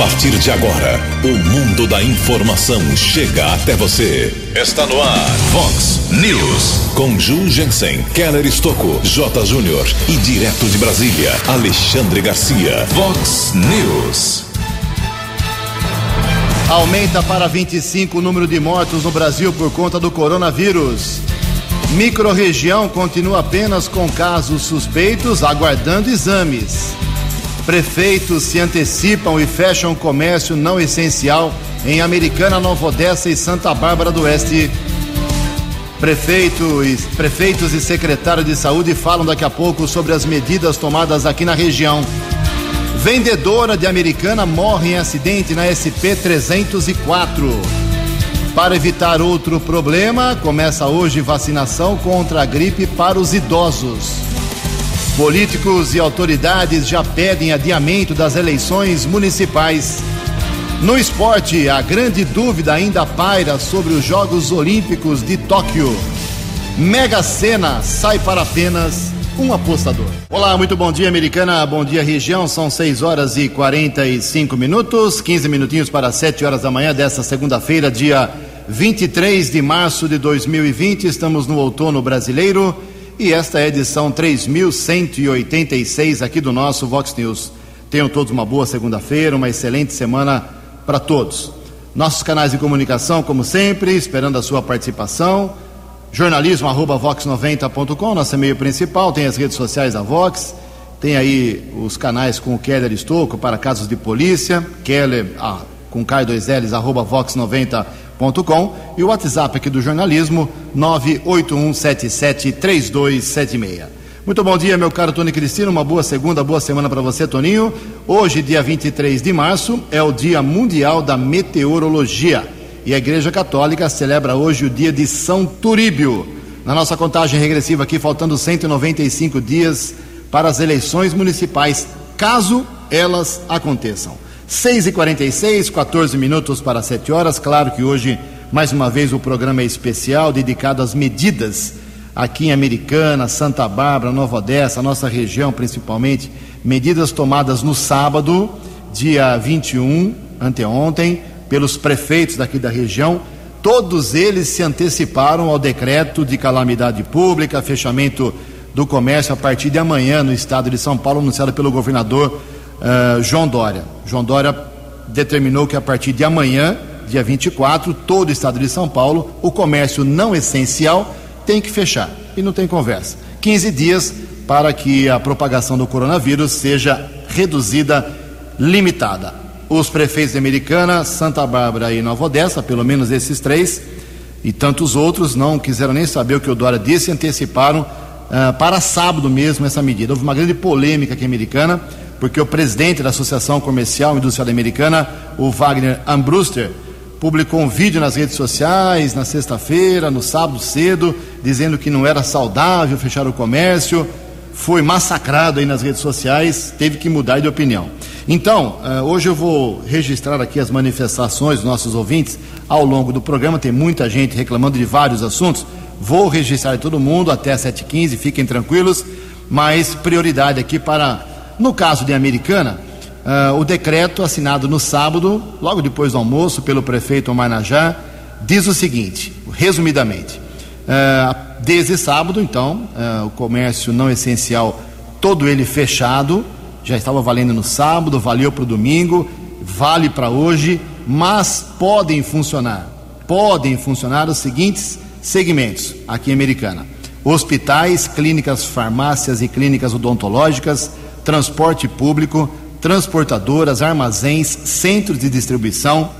partir de agora, o mundo da informação chega até você. Está no ar, Fox News. Com Ju Jensen, Keller Estocco, J. Júnior e direto de Brasília, Alexandre Garcia. Fox News. Aumenta para 25 o número de mortos no Brasil por conta do coronavírus. Microrregião continua apenas com casos suspeitos, aguardando exames. Prefeitos se antecipam e fecham comércio não essencial em Americana, Nova Odessa e Santa Bárbara do Oeste. Prefeitos, prefeitos e secretário de saúde falam daqui a pouco sobre as medidas tomadas aqui na região. Vendedora de Americana morre em acidente na SP 304. Para evitar outro problema, começa hoje vacinação contra a gripe para os idosos. Políticos e autoridades já pedem adiamento das eleições municipais. No esporte, a grande dúvida ainda paira sobre os Jogos Olímpicos de Tóquio. Mega Sena sai para apenas um apostador. Olá, muito bom dia, americana. Bom dia, região. São 6 horas e 45 minutos, 15 minutinhos para 7 horas da manhã desta segunda-feira, dia 23 de março de 2020. Estamos no outono brasileiro e esta é a edição 3186 aqui do nosso Vox News. Tenham todos uma boa segunda-feira, uma excelente semana para todos. Nossos canais de comunicação, como sempre, esperando a sua participação. Jornalismo arroba vox90.com, nosso e-mail principal, tem as redes sociais da Vox, tem aí os canais com o Keller Estocco para casos de polícia, Keller ah, com K2Ls arroba vox90.com com e o WhatsApp aqui do jornalismo 981773276. Muito bom dia, meu caro Tony Cristino. Uma boa segunda, boa semana para você, Toninho. Hoje, dia 23 de março, é o Dia Mundial da Meteorologia. E a Igreja Católica celebra hoje o dia de São Turíbio. Na nossa contagem regressiva aqui, faltando 195 dias para as eleições municipais, caso elas aconteçam. 6 e 46 14 minutos para 7 horas. Claro que hoje, mais uma vez, o programa é especial, dedicado às medidas aqui em Americana, Santa Bárbara, Nova Odessa, nossa região principalmente. Medidas tomadas no sábado, dia 21, anteontem, pelos prefeitos daqui da região. Todos eles se anteciparam ao decreto de calamidade pública, fechamento do comércio a partir de amanhã no estado de São Paulo, anunciado pelo governador uh, João Dória. João Dória determinou que a partir de amanhã, dia 24, todo o estado de São Paulo, o comércio não essencial tem que fechar. E não tem conversa. 15 dias para que a propagação do coronavírus seja reduzida, limitada. Os prefeitos de Americana, Santa Bárbara e Nova Odessa, pelo menos esses três, e tantos outros, não quiseram nem saber o que o Dória disse, anteciparam uh, para sábado mesmo essa medida. Houve uma grande polêmica aqui em Americana porque o presidente da Associação Comercial Industrial Americana, o Wagner Ambruster, publicou um vídeo nas redes sociais na sexta-feira, no sábado cedo, dizendo que não era saudável fechar o comércio. Foi massacrado aí nas redes sociais, teve que mudar de opinião. Então, uh, hoje eu vou registrar aqui as manifestações dos nossos ouvintes ao longo do programa. Tem muita gente reclamando de vários assuntos. Vou registrar todo mundo até 7h15, fiquem tranquilos. Mas prioridade aqui para no caso de Americana, uh, o decreto assinado no sábado, logo depois do almoço, pelo prefeito Omar Najá, diz o seguinte, resumidamente: uh, desde sábado, então, uh, o comércio não essencial, todo ele fechado, já estava valendo no sábado, valeu para o domingo, vale para hoje, mas podem funcionar, podem funcionar os seguintes segmentos aqui em Americana: hospitais, clínicas, farmácias e clínicas odontológicas transporte público, transportadoras, armazéns, centros de distribuição,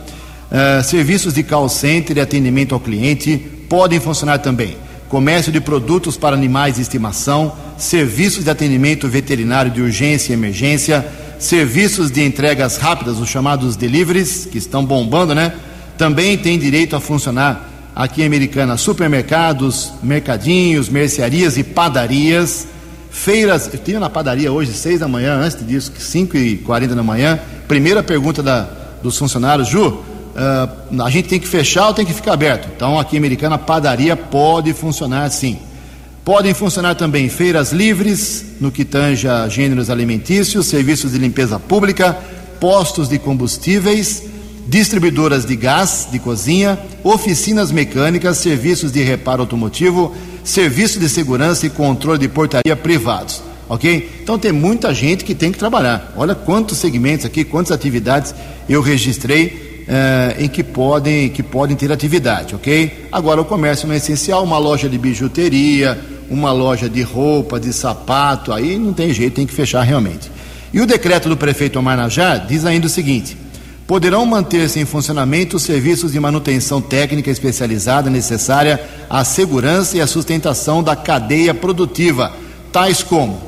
uh, serviços de call center e atendimento ao cliente podem funcionar também. Comércio de produtos para animais de estimação, serviços de atendimento veterinário de urgência e emergência, serviços de entregas rápidas, os chamados deliveries, que estão bombando, né? Também tem direito a funcionar aqui em Americana supermercados, mercadinhos, mercearias e padarias Feiras, eu tinha na padaria hoje, seis da manhã, antes disso, cinco e quarenta da manhã. Primeira pergunta da, dos funcionários, Ju, uh, a gente tem que fechar ou tem que ficar aberto? Então, aqui em Americana, padaria pode funcionar sim. Podem funcionar também feiras livres, no que tange a gêneros alimentícios, serviços de limpeza pública, postos de combustíveis, distribuidoras de gás de cozinha, oficinas mecânicas, serviços de reparo automotivo, serviço de segurança e controle de portaria privados. Ok? Então tem muita gente que tem que trabalhar. Olha quantos segmentos aqui, quantas atividades eu registrei eh, em que podem, que podem ter atividade, ok? Agora o comércio não é essencial, uma loja de bijuteria, uma loja de roupa, de sapato, aí não tem jeito, tem que fechar realmente. E o decreto do prefeito Omar Najar diz ainda o seguinte: poderão manter-se em funcionamento os serviços de manutenção técnica especializada necessária à segurança e à sustentação da cadeia produtiva, tais como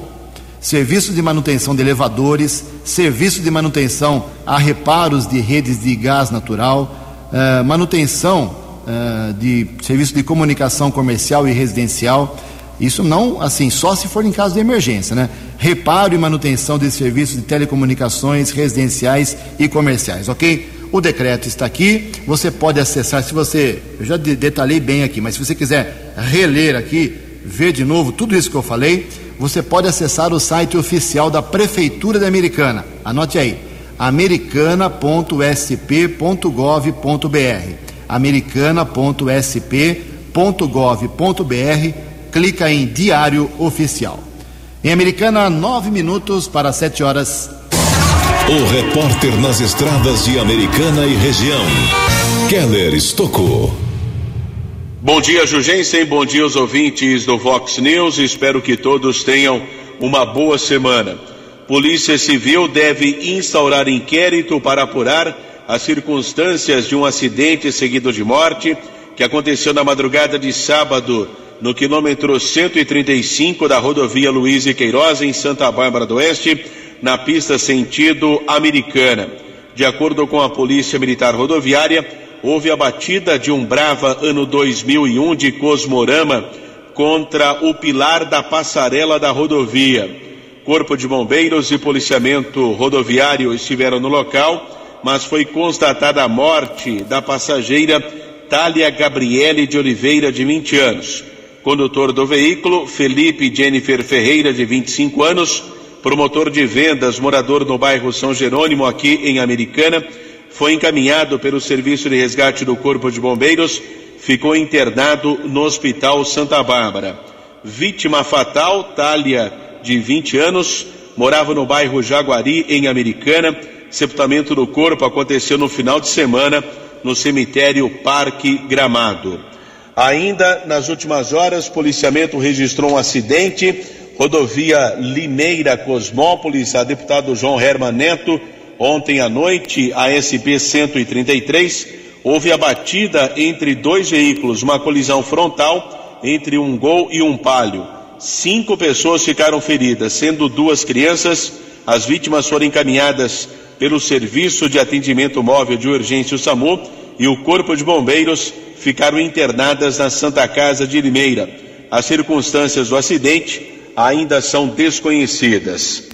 serviços de manutenção de elevadores, serviços de manutenção a reparos de redes de gás natural, eh, manutenção eh, de serviço de comunicação comercial e residencial. Isso não, assim, só se for em caso de emergência, né? reparo e manutenção de serviços de telecomunicações residenciais e comerciais, ok? O decreto está aqui, você pode acessar, se você, eu já detalhei bem aqui, mas se você quiser reler aqui, ver de novo tudo isso que eu falei, você pode acessar o site oficial da Prefeitura de Americana. Anote aí, americana.sp.gov.br. americana.sp.gov.br. Clica em Diário Oficial. Em Americana, nove minutos para sete horas. O repórter nas estradas de Americana e região, Keller Estocou. Bom dia, Jugensen. Bom dia aos ouvintes do Vox News. Espero que todos tenham uma boa semana. Polícia Civil deve instaurar inquérito para apurar as circunstâncias de um acidente seguido de morte que aconteceu na madrugada de sábado no quilômetro 135 da rodovia Luiz e Queiroz, em Santa Bárbara do Oeste, na pista sentido americana. De acordo com a Polícia Militar Rodoviária, houve a batida de um Brava ano 2001 de Cosmorama contra o pilar da passarela da rodovia. Corpo de Bombeiros e Policiamento Rodoviário estiveram no local, mas foi constatada a morte da passageira Tália Gabriele de Oliveira, de 20 anos. Condutor do veículo, Felipe Jennifer Ferreira, de 25 anos, promotor de vendas, morador no bairro São Jerônimo, aqui em Americana, foi encaminhado pelo Serviço de Resgate do Corpo de Bombeiros, ficou internado no Hospital Santa Bárbara. Vítima fatal, Tália, de 20 anos, morava no bairro Jaguari, em Americana. Sepultamento do corpo aconteceu no final de semana no cemitério Parque Gramado. Ainda nas últimas horas, policiamento registrou um acidente, rodovia Limeira Cosmópolis, a deputado João Herman Neto, ontem à noite, a SP 133, houve a batida entre dois veículos, uma colisão frontal entre um Gol e um Palio. Cinco pessoas ficaram feridas, sendo duas crianças. As vítimas foram encaminhadas pelo Serviço de Atendimento Móvel de Urgência o SAMU e o Corpo de Bombeiros ficaram internadas na Santa Casa de Limeira. As circunstâncias do acidente ainda são desconhecidas.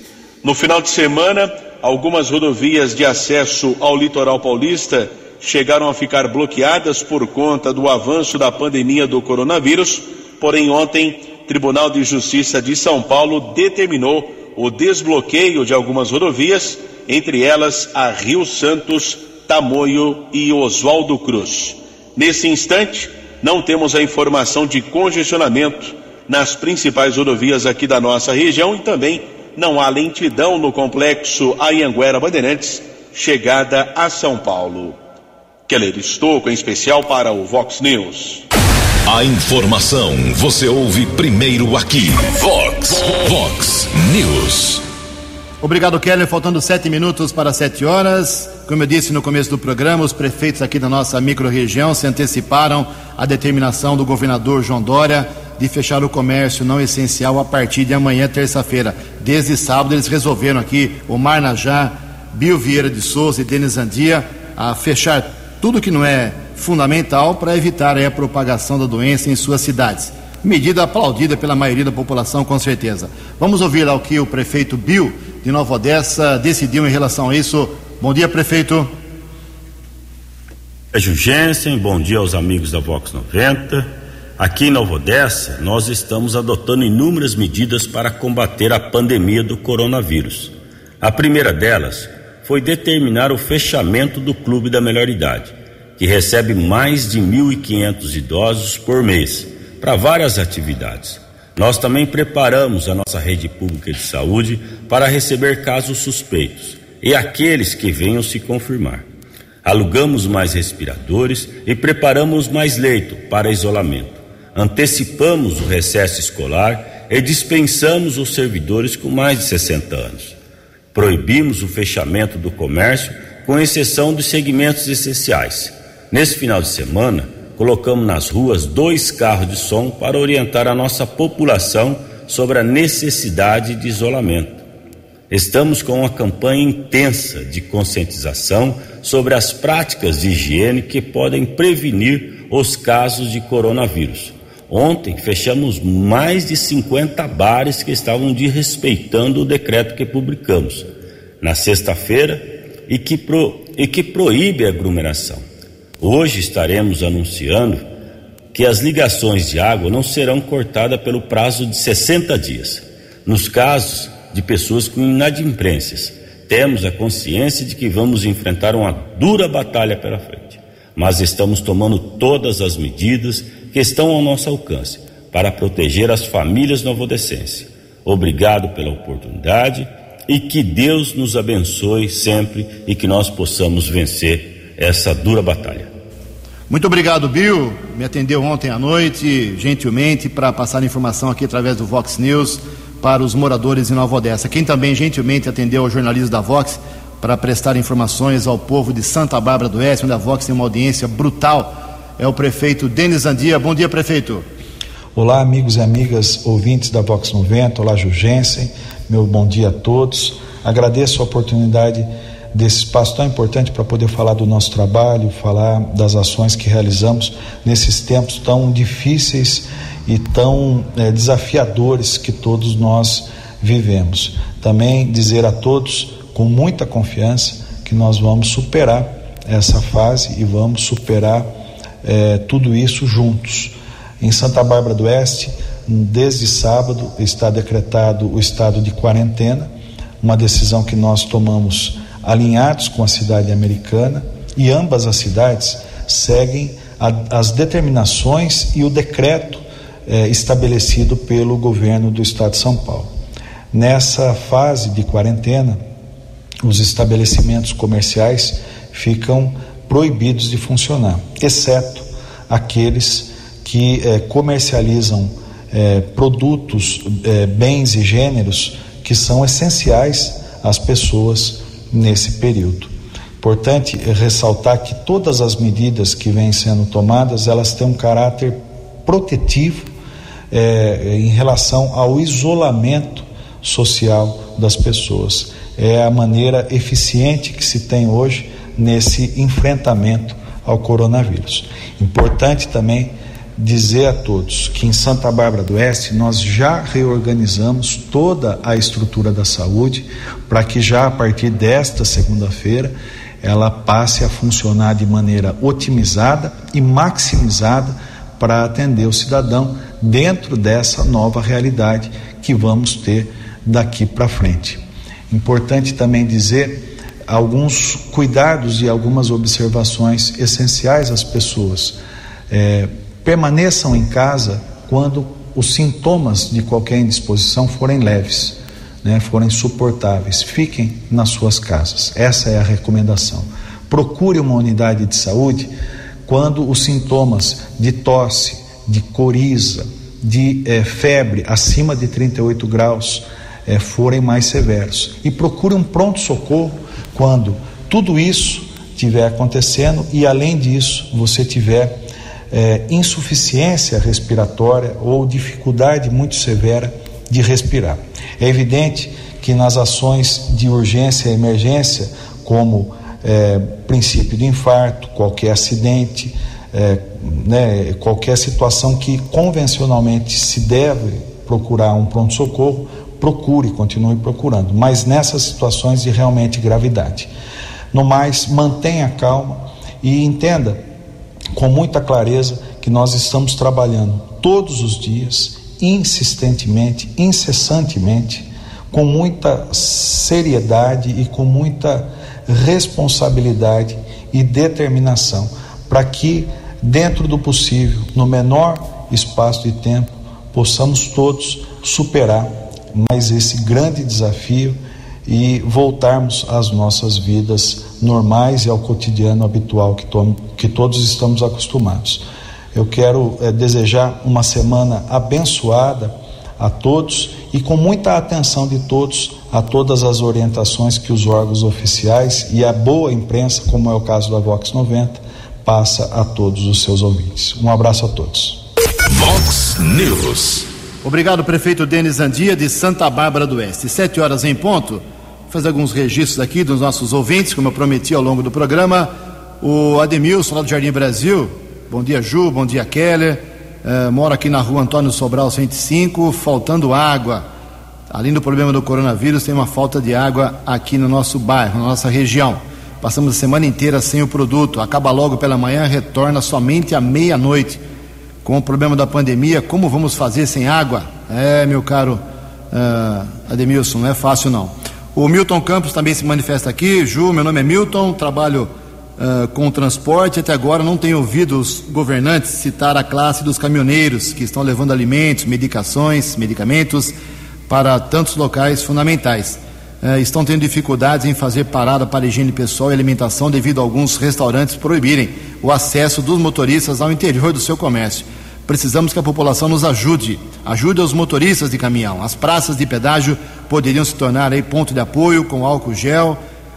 No final de semana, algumas rodovias de acesso ao litoral paulista chegaram a ficar bloqueadas por conta do avanço da pandemia do coronavírus, porém ontem, Tribunal de Justiça de São Paulo determinou o desbloqueio de algumas rodovias, entre elas a Rio Santos, Tamoio e Oswaldo Cruz. Nesse instante, não temos a informação de congestionamento nas principais rodovias aqui da nossa região e também não há lentidão no complexo Ayanguera Bandeirantes, chegada a São Paulo. Keller Estouco, em especial para o Vox News. A informação você ouve primeiro aqui. Vox, Vox News. Obrigado, Keller. Faltando sete minutos para sete horas. Como eu disse no começo do programa, os prefeitos aqui da nossa microrregião se anteciparam à determinação do governador João Dória de fechar o comércio não essencial a partir de amanhã, terça-feira. Desde sábado, eles resolveram aqui, o Marnajá, Bio Vieira de Souza e Denis Andia, a fechar tudo que não é fundamental para evitar a propagação da doença em suas cidades. Medida aplaudida pela maioria da população, com certeza. Vamos ouvir lá o que o prefeito Bill de Nova Odessa decidiu em relação a isso. Bom dia, prefeito. É Jensen, bom dia aos amigos da Vox 90. Aqui em Nova Odessa, nós estamos adotando inúmeras medidas para combater a pandemia do coronavírus. A primeira delas foi determinar o fechamento do Clube da Melhor Idade, que recebe mais de 1.500 idosos por mês para várias atividades. Nós também preparamos a nossa rede pública de saúde para receber casos suspeitos e aqueles que venham se confirmar. Alugamos mais respiradores e preparamos mais leito para isolamento. Antecipamos o recesso escolar e dispensamos os servidores com mais de 60 anos. Proibimos o fechamento do comércio, com exceção dos segmentos essenciais. Nesse final de semana, colocamos nas ruas dois carros de som para orientar a nossa população sobre a necessidade de isolamento. Estamos com uma campanha intensa de conscientização sobre as práticas de higiene que podem prevenir os casos de coronavírus. Ontem fechamos mais de 50 bares que estavam desrespeitando o decreto que publicamos na sexta-feira e, e que proíbe a aglomeração. Hoje estaremos anunciando que as ligações de água não serão cortadas pelo prazo de 60 dias. Nos casos de pessoas com inadimplências. Temos a consciência de que vamos enfrentar uma dura batalha pela frente, mas estamos tomando todas as medidas que estão ao nosso alcance para proteger as famílias novodecenses. Obrigado pela oportunidade e que Deus nos abençoe sempre e que nós possamos vencer essa dura batalha. Muito obrigado, Bill. Me atendeu ontem à noite, gentilmente, para passar informação aqui através do Vox News para os moradores em Nova Odessa. Quem também gentilmente atendeu ao jornalismo da Vox para prestar informações ao povo de Santa Bárbara do Oeste, onde a Vox tem uma audiência brutal, é o prefeito Denis Andia. Bom dia, prefeito. Olá, amigos e amigas ouvintes da Vox 90. Olá, Jugensen. Meu bom dia a todos. Agradeço a oportunidade desse espaço tão importante para poder falar do nosso trabalho, falar das ações que realizamos nesses tempos tão difíceis e tão é, desafiadores que todos nós vivemos. Também dizer a todos, com muita confiança, que nós vamos superar essa fase e vamos superar é, tudo isso juntos. Em Santa Bárbara do Oeste, desde sábado, está decretado o estado de quarentena, uma decisão que nós tomamos alinhados com a cidade americana, e ambas as cidades seguem a, as determinações e o decreto eh, estabelecido pelo governo do estado de São Paulo. Nessa fase de quarentena, os estabelecimentos comerciais ficam proibidos de funcionar, exceto aqueles que eh, comercializam eh, produtos, eh, bens e gêneros que são essenciais às pessoas nesse período. Importante ressaltar que todas as medidas que vêm sendo tomadas, elas têm um caráter protetivo é, em relação ao isolamento social das pessoas. É a maneira eficiente que se tem hoje nesse enfrentamento ao coronavírus. Importante também dizer a todos que em Santa Bárbara do Oeste nós já reorganizamos toda a estrutura da saúde para que já a partir desta segunda-feira ela passe a funcionar de maneira otimizada e maximizada para atender o cidadão dentro dessa nova realidade que vamos ter daqui para frente. Importante também dizer alguns cuidados e algumas observações essenciais às pessoas. É, permaneçam em casa quando os sintomas de qualquer indisposição forem leves, né, forem suportáveis. Fiquem nas suas casas. Essa é a recomendação. Procure uma unidade de saúde quando os sintomas de tosse, de coriza, de é, febre acima de 38 graus é, forem mais severos. E procure um pronto-socorro quando tudo isso estiver acontecendo e, além disso, você tiver é, insuficiência respiratória ou dificuldade muito severa de respirar. É evidente que nas ações de urgência e emergência, como é, princípio de infarto, qualquer acidente, é, né, qualquer situação que convencionalmente se deve procurar um pronto-socorro, procure, continue procurando, mas nessas situações de realmente gravidade. No mais, mantenha calma e entenda com muita clareza que nós estamos trabalhando todos os dias, insistentemente, incessantemente, com muita seriedade e com muita responsabilidade e determinação para que, dentro do possível, no menor espaço de tempo, possamos todos superar mais esse grande desafio e voltarmos às nossas vidas normais e ao cotidiano habitual que, to que todos estamos acostumados. Eu quero é, desejar uma semana abençoada a todos e com muita atenção de todos a todas as orientações que os órgãos oficiais e a boa imprensa, como é o caso da Vox 90, passa a todos os seus ouvintes. Um abraço a todos. Vox News. Obrigado, prefeito Denis Andia, de Santa Bárbara do Oeste. Sete horas em ponto. Fazer alguns registros aqui dos nossos ouvintes, como eu prometi ao longo do programa. O Ademilson, lá do Jardim Brasil. Bom dia, Ju. Bom dia, Keller. Uh, moro aqui na rua Antônio Sobral 105, faltando água. Além do problema do coronavírus, tem uma falta de água aqui no nosso bairro, na nossa região. Passamos a semana inteira sem o produto. Acaba logo pela manhã, retorna somente à meia-noite com o problema da pandemia, como vamos fazer sem água? É, meu caro uh, Ademilson, não é fácil não. O Milton Campos também se manifesta aqui. Ju, meu nome é Milton, trabalho uh, com transporte. Até agora não tenho ouvido os governantes citar a classe dos caminhoneiros que estão levando alimentos, medicações, medicamentos para tantos locais fundamentais. Uh, estão tendo dificuldades em fazer parada para higiene pessoal e alimentação devido a alguns restaurantes proibirem o acesso dos motoristas ao interior do seu comércio. Precisamos que a população nos ajude, ajude os motoristas de caminhão. As praças de pedágio poderiam se tornar aí ponto de apoio com álcool gel,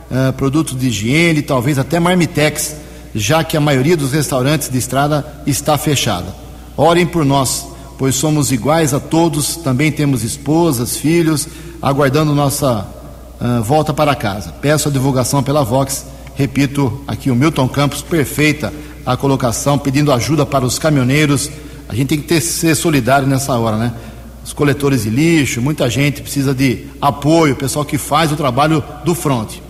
uh, produtos de higiene, talvez até marmitex, já que a maioria dos restaurantes de estrada está fechada. Orem por nós, pois somos iguais a todos, também temos esposas, filhos, aguardando nossa uh, volta para casa. Peço a divulgação pela Vox, repito aqui o Milton Campos, perfeita a colocação, pedindo ajuda para os caminhoneiros a gente tem que ter, ser solidário nessa hora, né? Os coletores de lixo, muita gente precisa de apoio, pessoal que faz o trabalho do fronte.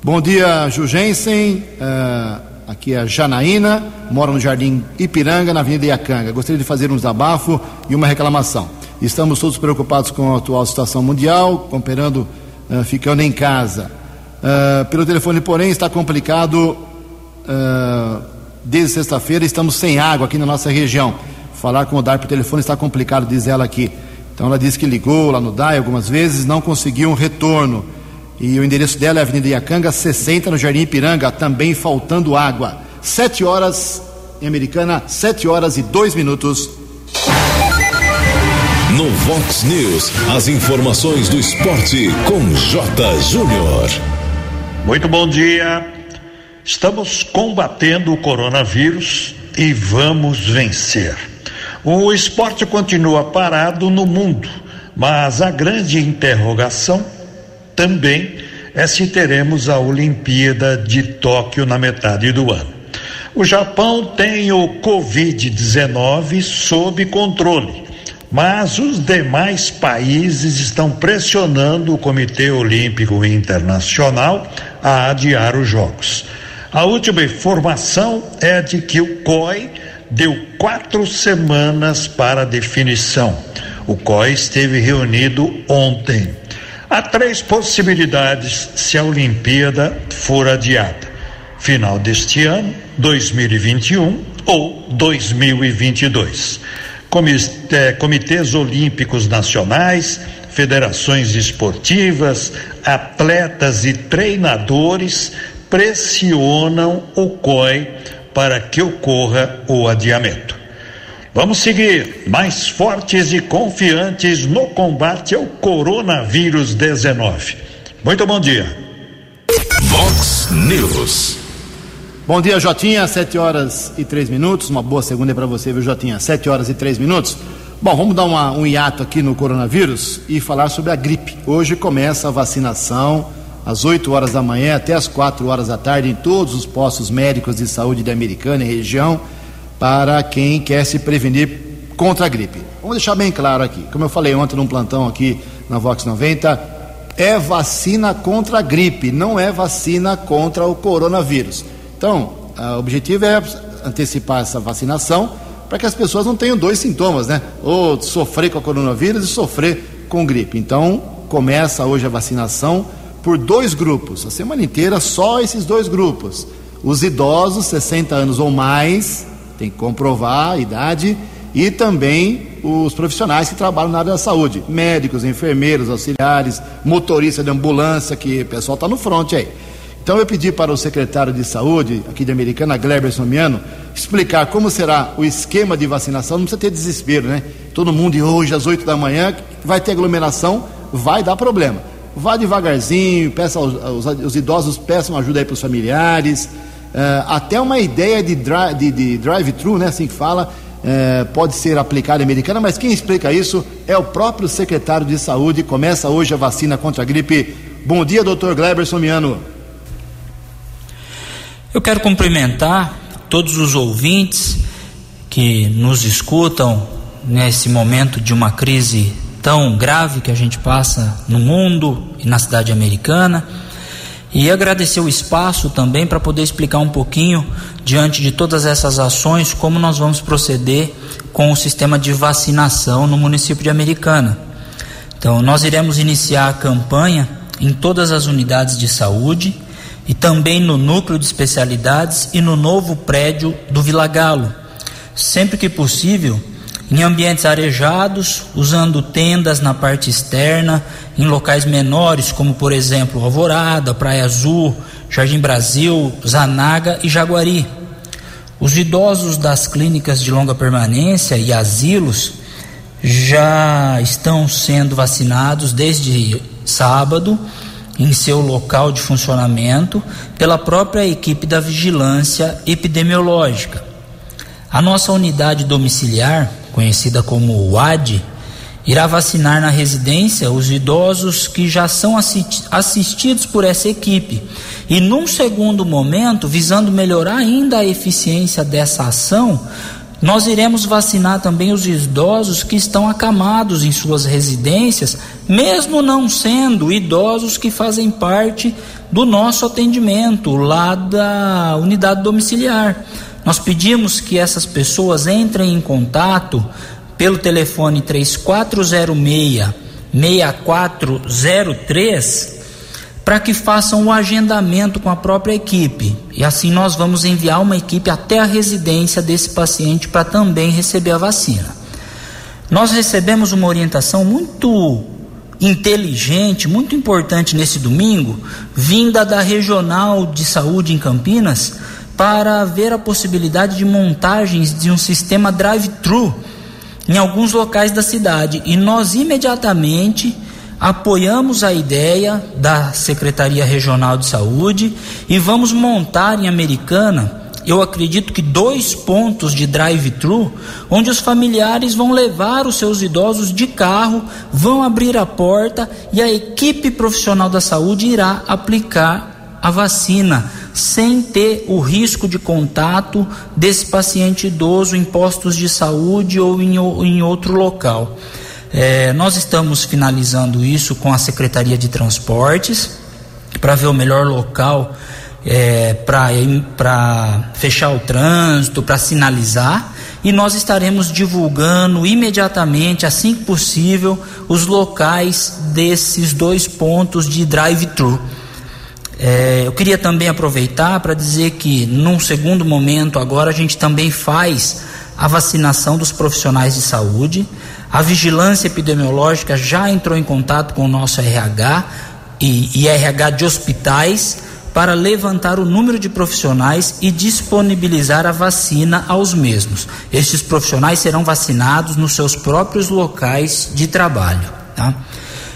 Bom dia, Jugensen. Uh, aqui é a Janaína, mora no Jardim Ipiranga, na Avenida Iacanga. Gostaria de fazer um desabafo e uma reclamação. Estamos todos preocupados com a atual situação mundial, cooperando, uh, ficando em casa. Uh, pelo telefone, porém, está complicado. desde sexta-feira estamos sem água aqui na nossa região. Falar com o DAI por telefone está complicado, diz ela aqui. Então ela disse que ligou lá no DAI algumas vezes, não conseguiu um retorno. E o endereço dela é Avenida Iacanga, 60, no Jardim Ipiranga, também faltando água. Sete horas em Americana, sete horas e dois minutos. No Vox News, as informações do esporte com J. Júnior. Muito bom dia. Estamos combatendo o coronavírus e vamos vencer. O esporte continua parado no mundo, mas a grande interrogação também é se teremos a Olimpíada de Tóquio na metade do ano. O Japão tem o Covid-19 sob controle, mas os demais países estão pressionando o Comitê Olímpico Internacional a adiar os Jogos. A última informação é de que o COI deu quatro semanas para definição. O COI esteve reunido ontem. Há três possibilidades se a Olimpíada for adiada: final deste ano, 2021 ou 2022. Comitê, comitês Olímpicos Nacionais, federações esportivas, atletas e treinadores pressionam o COI para que ocorra o adiamento. Vamos seguir mais fortes e confiantes no combate ao coronavírus 19. Muito bom dia. Vox News. Bom dia, Jotinha. Sete horas e três minutos. Uma boa segunda para você, viu, Jotinha? Sete horas e três minutos. Bom, vamos dar uma, um hiato aqui no coronavírus e falar sobre a gripe. Hoje começa a vacinação às 8 horas da manhã até às 4 horas da tarde em todos os postos médicos de saúde da Americana e região para quem quer se prevenir contra a gripe. Vamos deixar bem claro aqui, como eu falei ontem num plantão aqui na Vox 90, é vacina contra a gripe, não é vacina contra o coronavírus. Então, o objetivo é antecipar essa vacinação para que as pessoas não tenham dois sintomas, né? Ou sofrer com o coronavírus e sofrer com gripe. Então, começa hoje a vacinação por dois grupos, a semana inteira só esses dois grupos. Os idosos, 60 anos ou mais, tem que comprovar a idade, e também os profissionais que trabalham na área da saúde, médicos, enfermeiros, auxiliares, motorista de ambulância, que o pessoal está no front aí. Então eu pedi para o secretário de saúde aqui de Americana, Gleber Somiano, explicar como será o esquema de vacinação. Não precisa ter desespero, né? Todo mundo hoje às 8 da manhã vai ter aglomeração, vai dar problema. Vá devagarzinho, peça aos, aos, os idosos peçam ajuda aí para os familiares. Uh, até uma ideia de, dri de, de drive-thru, né? Assim que fala, uh, pode ser aplicada em Americana, mas quem explica isso é o próprio secretário de saúde. Começa hoje a vacina contra a gripe. Bom dia, doutor Gleber Somiano. Eu quero cumprimentar todos os ouvintes que nos escutam nesse momento de uma crise tão grave que a gente passa no mundo e na cidade americana. E agradecer o espaço também para poder explicar um pouquinho, diante de todas essas ações, como nós vamos proceder com o sistema de vacinação no município de Americana. Então, nós iremos iniciar a campanha em todas as unidades de saúde e também no núcleo de especialidades e no novo prédio do Vila Galo. Sempre que possível, em ambientes arejados, usando tendas na parte externa, em locais menores, como por exemplo Alvorada, Praia Azul, Jardim Brasil, Zanaga e Jaguari. Os idosos das clínicas de longa permanência e asilos já estão sendo vacinados desde sábado em seu local de funcionamento pela própria equipe da vigilância epidemiológica. A nossa unidade domiciliar, conhecida como UAD, irá vacinar na residência os idosos que já são assistidos por essa equipe. E num segundo momento, visando melhorar ainda a eficiência dessa ação, nós iremos vacinar também os idosos que estão acamados em suas residências, mesmo não sendo idosos que fazem parte do nosso atendimento lá da unidade domiciliar. Nós pedimos que essas pessoas entrem em contato pelo telefone 3406 6403 para que façam o agendamento com a própria equipe. E assim nós vamos enviar uma equipe até a residência desse paciente para também receber a vacina. Nós recebemos uma orientação muito inteligente, muito importante nesse domingo, vinda da Regional de Saúde em Campinas, para ver a possibilidade de montagens de um sistema drive-thru em alguns locais da cidade. E nós imediatamente apoiamos a ideia da Secretaria Regional de Saúde e vamos montar em Americana, eu acredito que dois pontos de drive-thru, onde os familiares vão levar os seus idosos de carro, vão abrir a porta e a equipe profissional da saúde irá aplicar a vacina, sem ter o risco de contato desse paciente idoso em postos de saúde ou em, em outro local. É, nós estamos finalizando isso com a Secretaria de Transportes para ver o melhor local é, para fechar o trânsito, para sinalizar, e nós estaremos divulgando imediatamente, assim que possível, os locais desses dois pontos de drive-thru. É, eu queria também aproveitar para dizer que, num segundo momento, agora a gente também faz a vacinação dos profissionais de saúde. A vigilância epidemiológica já entrou em contato com o nosso RH e, e RH de hospitais para levantar o número de profissionais e disponibilizar a vacina aos mesmos. Estes profissionais serão vacinados nos seus próprios locais de trabalho. Tá?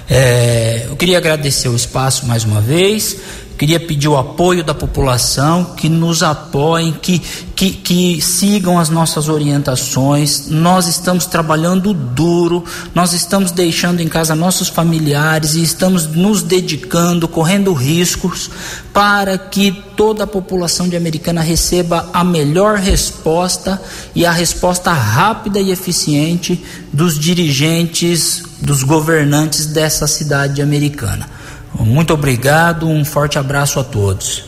É, eu queria agradecer o espaço mais uma vez Queria pedir o apoio da população, que nos apoiem, que, que, que sigam as nossas orientações. Nós estamos trabalhando duro, nós estamos deixando em casa nossos familiares e estamos nos dedicando, correndo riscos, para que toda a população de Americana receba a melhor resposta e a resposta rápida e eficiente dos dirigentes, dos governantes dessa cidade americana. Muito obrigado, um forte abraço a todos.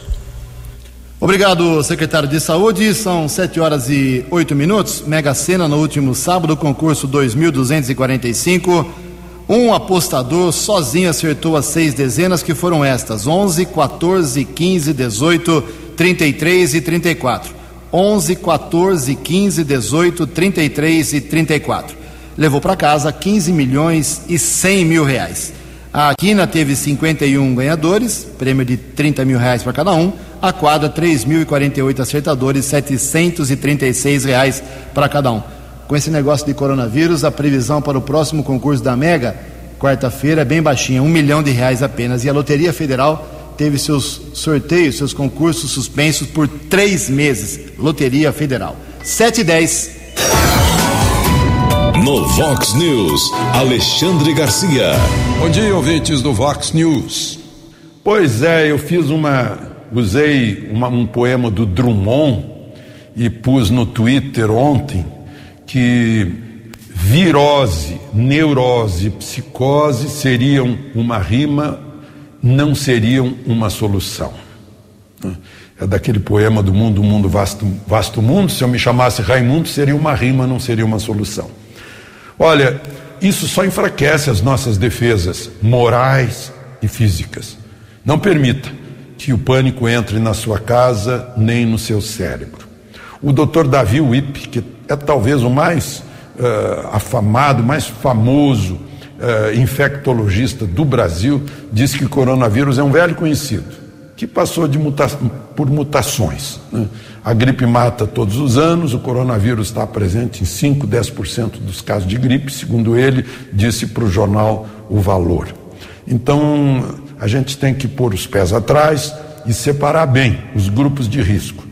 Obrigado, secretário de Saúde. São 7 horas e 8 minutos. Mega Sena no último sábado, concurso 2245. Um apostador sozinho acertou as seis dezenas que foram estas: 11, 14, 15, 18, 33 e 34. 11, 14, 15, 18, 33 e 34. Levou para casa 15 milhões e 100 mil reais. A Quina teve 51 ganhadores, prêmio de 30 mil reais para cada um. A quadra, 3.048 acertadores, 736 reais para cada um. Com esse negócio de coronavírus, a previsão para o próximo concurso da Mega, quarta-feira, é bem baixinha, um milhão de reais apenas. E a Loteria Federal teve seus sorteios, seus concursos suspensos por três meses. Loteria Federal. 7 e 10. No Vox News, Alexandre Garcia. Bom dia, ouvintes do Vox News. Pois é, eu fiz uma. Usei uma, um poema do Drummond e pus no Twitter ontem que virose, neurose, psicose seriam uma rima, não seriam uma solução. É daquele poema do mundo, mundo, vasto, vasto mundo. Se eu me chamasse Raimundo, seria uma rima, não seria uma solução. Olha, isso só enfraquece as nossas defesas morais e físicas. Não permita que o pânico entre na sua casa nem no seu cérebro. O Dr. Davi Wipp, que é talvez o mais uh, afamado, mais famoso uh, infectologista do Brasil, diz que o coronavírus é um velho conhecido, que passou muta por mutações. Né? A gripe mata todos os anos, o coronavírus está presente em 5, 10% dos casos de gripe, segundo ele, disse para o jornal O Valor. Então, a gente tem que pôr os pés atrás e separar bem os grupos de risco.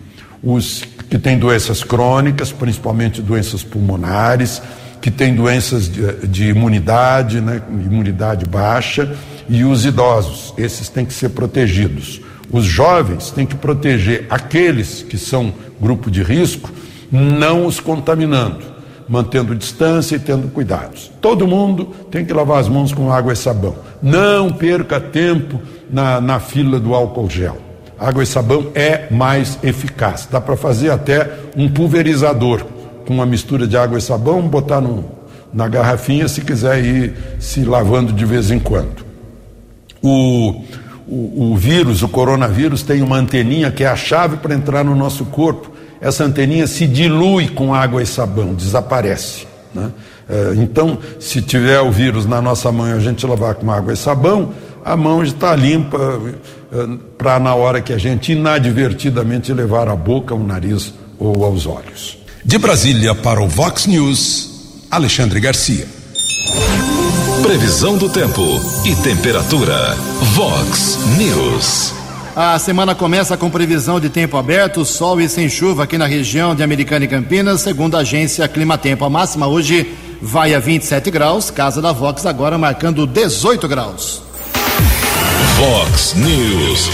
Os que têm doenças crônicas, principalmente doenças pulmonares, que têm doenças de, de imunidade, né, imunidade baixa, e os idosos, esses têm que ser protegidos. Os jovens têm que proteger aqueles que são grupo de risco, não os contaminando, mantendo distância e tendo cuidados. Todo mundo tem que lavar as mãos com água e sabão. Não perca tempo na, na fila do álcool gel. Água e sabão é mais eficaz. Dá para fazer até um pulverizador com uma mistura de água e sabão, botar no, na garrafinha se quiser ir se lavando de vez em quando. O, o, o vírus, o coronavírus, tem uma anteninha que é a chave para entrar no nosso corpo. Essa anteninha se dilui com água e sabão, desaparece. Né? É, então, se tiver o vírus na nossa mão e a gente lavar com água e sabão, a mão está limpa é, para na hora que a gente inadvertidamente levar a boca, o nariz ou aos olhos. De Brasília para o Vox News, Alexandre Garcia. Previsão do tempo e temperatura. Vox News. A semana começa com previsão de tempo aberto, sol e sem chuva aqui na região de Americana e Campinas, segundo a agência Climatempo. A máxima hoje vai a 27 graus, casa da Vox agora marcando 18 graus. Vox News.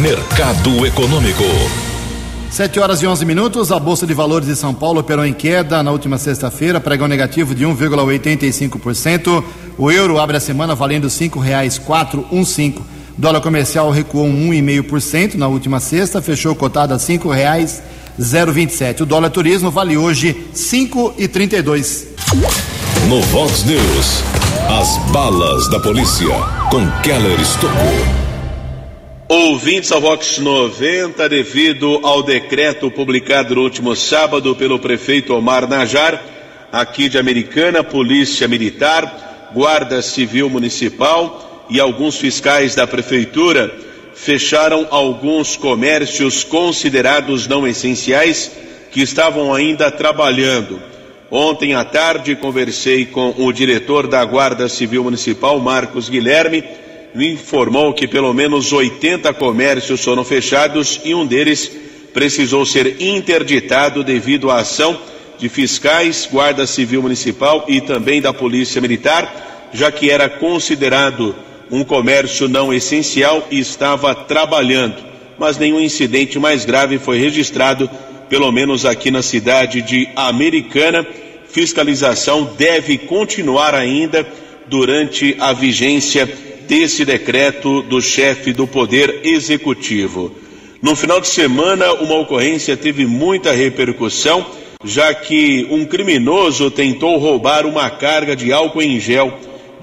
Mercado Econômico. 7 horas e 11 minutos. A Bolsa de Valores de São Paulo operou em queda na última sexta-feira, pregão negativo de 1,85%. O euro abre a semana valendo R$ 5,415. Dólar comercial recuou 1,5% na última sexta, fechou cotado a R$ 5,027. O dólar turismo vale hoje R$ 5,32. No Vox News, as balas da polícia com Keller Estocou. Ouvintes ao Vox 90, devido ao decreto publicado no último sábado pelo prefeito Omar Najar, aqui de Americana, Polícia Militar, Guarda Civil Municipal e alguns fiscais da prefeitura fecharam alguns comércios considerados não essenciais que estavam ainda trabalhando. Ontem à tarde conversei com o diretor da Guarda Civil Municipal, Marcos Guilherme me informou que pelo menos 80 comércios foram fechados e um deles precisou ser interditado devido à ação de fiscais, Guarda Civil Municipal e também da Polícia Militar, já que era considerado um comércio não essencial e estava trabalhando. Mas nenhum incidente mais grave foi registrado, pelo menos aqui na cidade de Americana. Fiscalização deve continuar ainda durante a vigência desse decreto do chefe do Poder Executivo. No final de semana, uma ocorrência teve muita repercussão, já que um criminoso tentou roubar uma carga de álcool em gel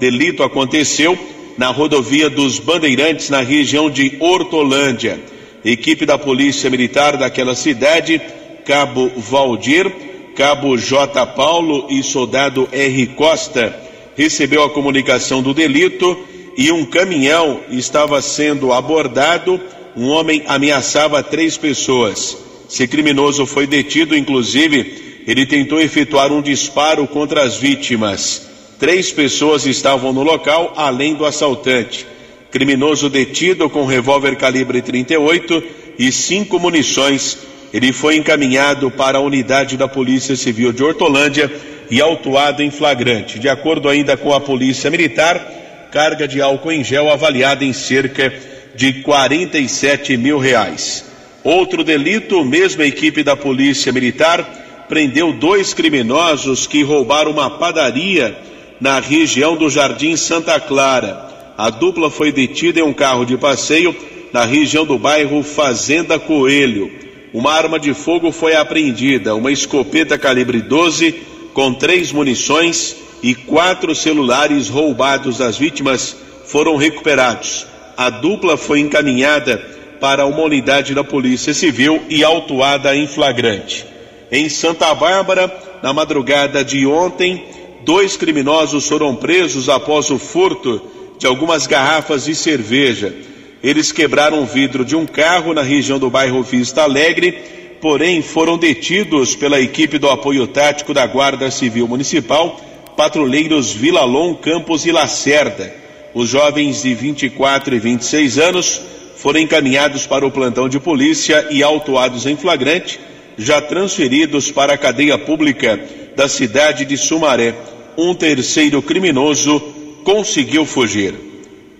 Delito aconteceu na rodovia dos Bandeirantes, na região de Hortolândia. Equipe da Polícia Militar daquela cidade, Cabo Valdir, Cabo J. Paulo e Soldado R. Costa, recebeu a comunicação do delito e um caminhão estava sendo abordado. Um homem ameaçava três pessoas. Esse criminoso foi detido, inclusive, ele tentou efetuar um disparo contra as vítimas. Três pessoas estavam no local, além do assaltante. Criminoso detido com revólver calibre 38 e cinco munições. Ele foi encaminhado para a unidade da Polícia Civil de Hortolândia e autuado em flagrante. De acordo ainda com a Polícia Militar, carga de álcool em gel avaliada em cerca de 47 mil reais. Outro delito, mesma equipe da Polícia Militar prendeu dois criminosos que roubaram uma padaria na região do Jardim Santa Clara. A dupla foi detida em um carro de passeio na região do bairro Fazenda Coelho. Uma arma de fogo foi apreendida, uma escopeta calibre 12 com três munições e quatro celulares roubados das vítimas foram recuperados. A dupla foi encaminhada para uma unidade da Polícia Civil e autuada em flagrante. Em Santa Bárbara, na madrugada de ontem, dois criminosos foram presos após o furto de algumas garrafas de cerveja. Eles quebraram o vidro de um carro na região do bairro Vista Alegre, porém foram detidos pela equipe do apoio tático da Guarda Civil Municipal, patrulheiros Vilalon, Campos e Lacerda. Os jovens de 24 e 26 anos foram encaminhados para o plantão de polícia e autuados em flagrante, já transferidos para a cadeia pública da cidade de Sumaré um terceiro criminoso conseguiu fugir.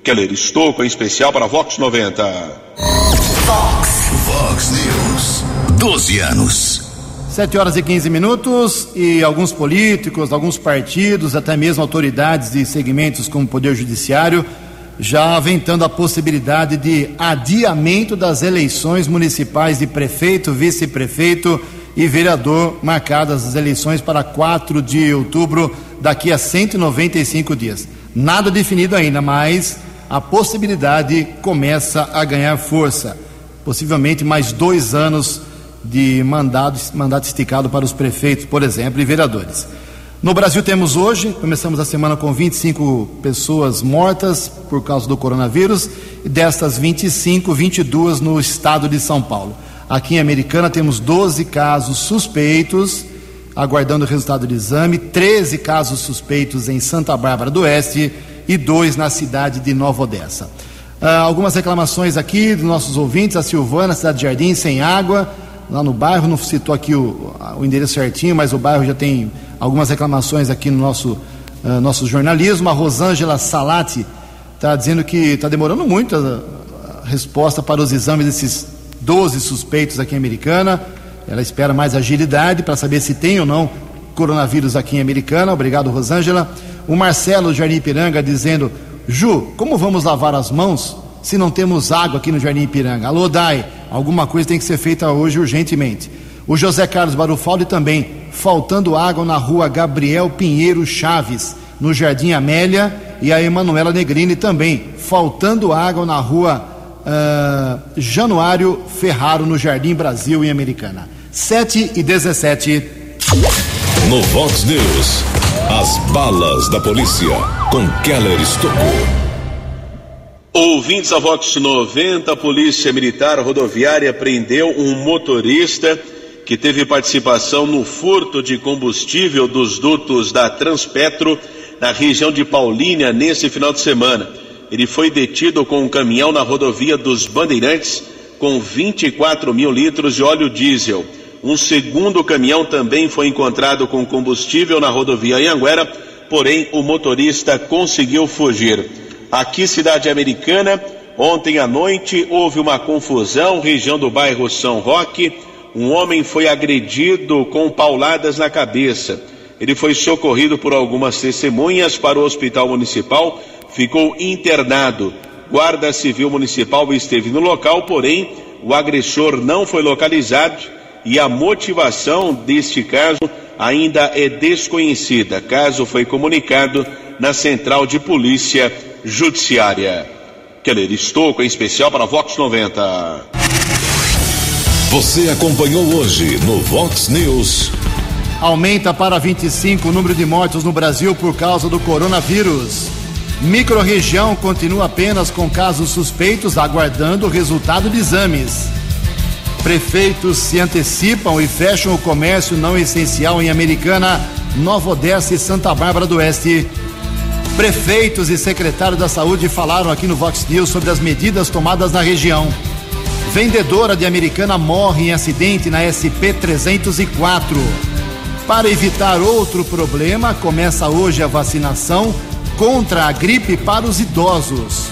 Keller Estouco, em especial para Vox 90. Vox. Vox News. 12 anos. 7 horas e 15 minutos e alguns políticos, alguns partidos, até mesmo autoridades de segmentos como o Poder Judiciário, já aventando a possibilidade de adiamento das eleições municipais de prefeito, vice-prefeito e vereador, marcadas as eleições para 4 de outubro daqui a 195 dias. Nada definido ainda, mas a possibilidade começa a ganhar força. Possivelmente mais dois anos de mandato, mandato esticado para os prefeitos, por exemplo, e vereadores. No Brasil temos hoje, começamos a semana com 25 pessoas mortas por causa do coronavírus, e destas 25, 22 no estado de São Paulo. Aqui em Americana temos 12 casos suspeitos aguardando o resultado do exame, 13 casos suspeitos em Santa Bárbara do Oeste e dois na cidade de Nova Odessa. Ah, algumas reclamações aqui dos nossos ouvintes, a Silvana, cidade de Jardim, sem água, lá no bairro, não citou aqui o, o endereço certinho, mas o bairro já tem algumas reclamações aqui no nosso, uh, nosso jornalismo. A Rosângela Salati está dizendo que está demorando muito a, a resposta para os exames desses 12 suspeitos aqui em Americana. Ela espera mais agilidade para saber se tem ou não coronavírus aqui em Americana. Obrigado, Rosângela. O Marcelo Jardim Ipiranga dizendo: Ju, como vamos lavar as mãos se não temos água aqui no Jardim Ipiranga? Alô, Dai, alguma coisa tem que ser feita hoje urgentemente. O José Carlos Barufaldi também, faltando água na rua Gabriel Pinheiro Chaves, no Jardim Amélia, e a Emanuela Negrini também, faltando água na rua uh, Januário Ferraro, no Jardim Brasil, em Americana. 7 e 17. No Vox News, as balas da polícia com Keller Estocou. Ouvintes da Vox 90, a Polícia Militar Rodoviária prendeu um motorista que teve participação no furto de combustível dos dutos da Transpetro na região de Paulínia nesse final de semana. Ele foi detido com um caminhão na rodovia dos Bandeirantes com 24 mil litros de óleo diesel. Um segundo caminhão também foi encontrado com combustível na rodovia Anhanguera, porém o motorista conseguiu fugir. Aqui, cidade americana, ontem à noite houve uma confusão, região do bairro São Roque. Um homem foi agredido com pauladas na cabeça. Ele foi socorrido por algumas testemunhas para o hospital municipal, ficou internado. Guarda Civil Municipal esteve no local, porém o agressor não foi localizado e a motivação deste caso ainda é desconhecida. Caso foi comunicado na Central de Polícia Judiciária. Keller Estouco, em especial para Vox 90. Você acompanhou hoje no Vox News. Aumenta para 25 o número de mortos no Brasil por causa do coronavírus. Microrregião continua apenas com casos suspeitos, aguardando o resultado de exames. Prefeitos se antecipam e fecham o comércio não essencial em Americana, Nova Odessa e Santa Bárbara do Oeste. Prefeitos e secretários da Saúde falaram aqui no Vox News sobre as medidas tomadas na região. Vendedora de Americana morre em acidente na SP 304. Para evitar outro problema, começa hoje a vacinação contra a gripe para os idosos.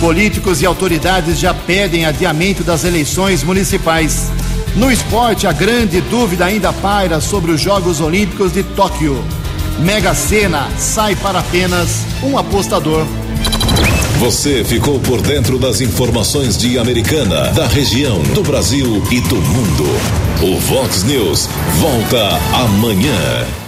Políticos e autoridades já pedem adiamento das eleições municipais. No esporte, a grande dúvida ainda paira sobre os Jogos Olímpicos de Tóquio. Mega Sena sai para apenas um apostador. Você ficou por dentro das informações de Americana, da região, do Brasil e do mundo. O Vox News volta amanhã.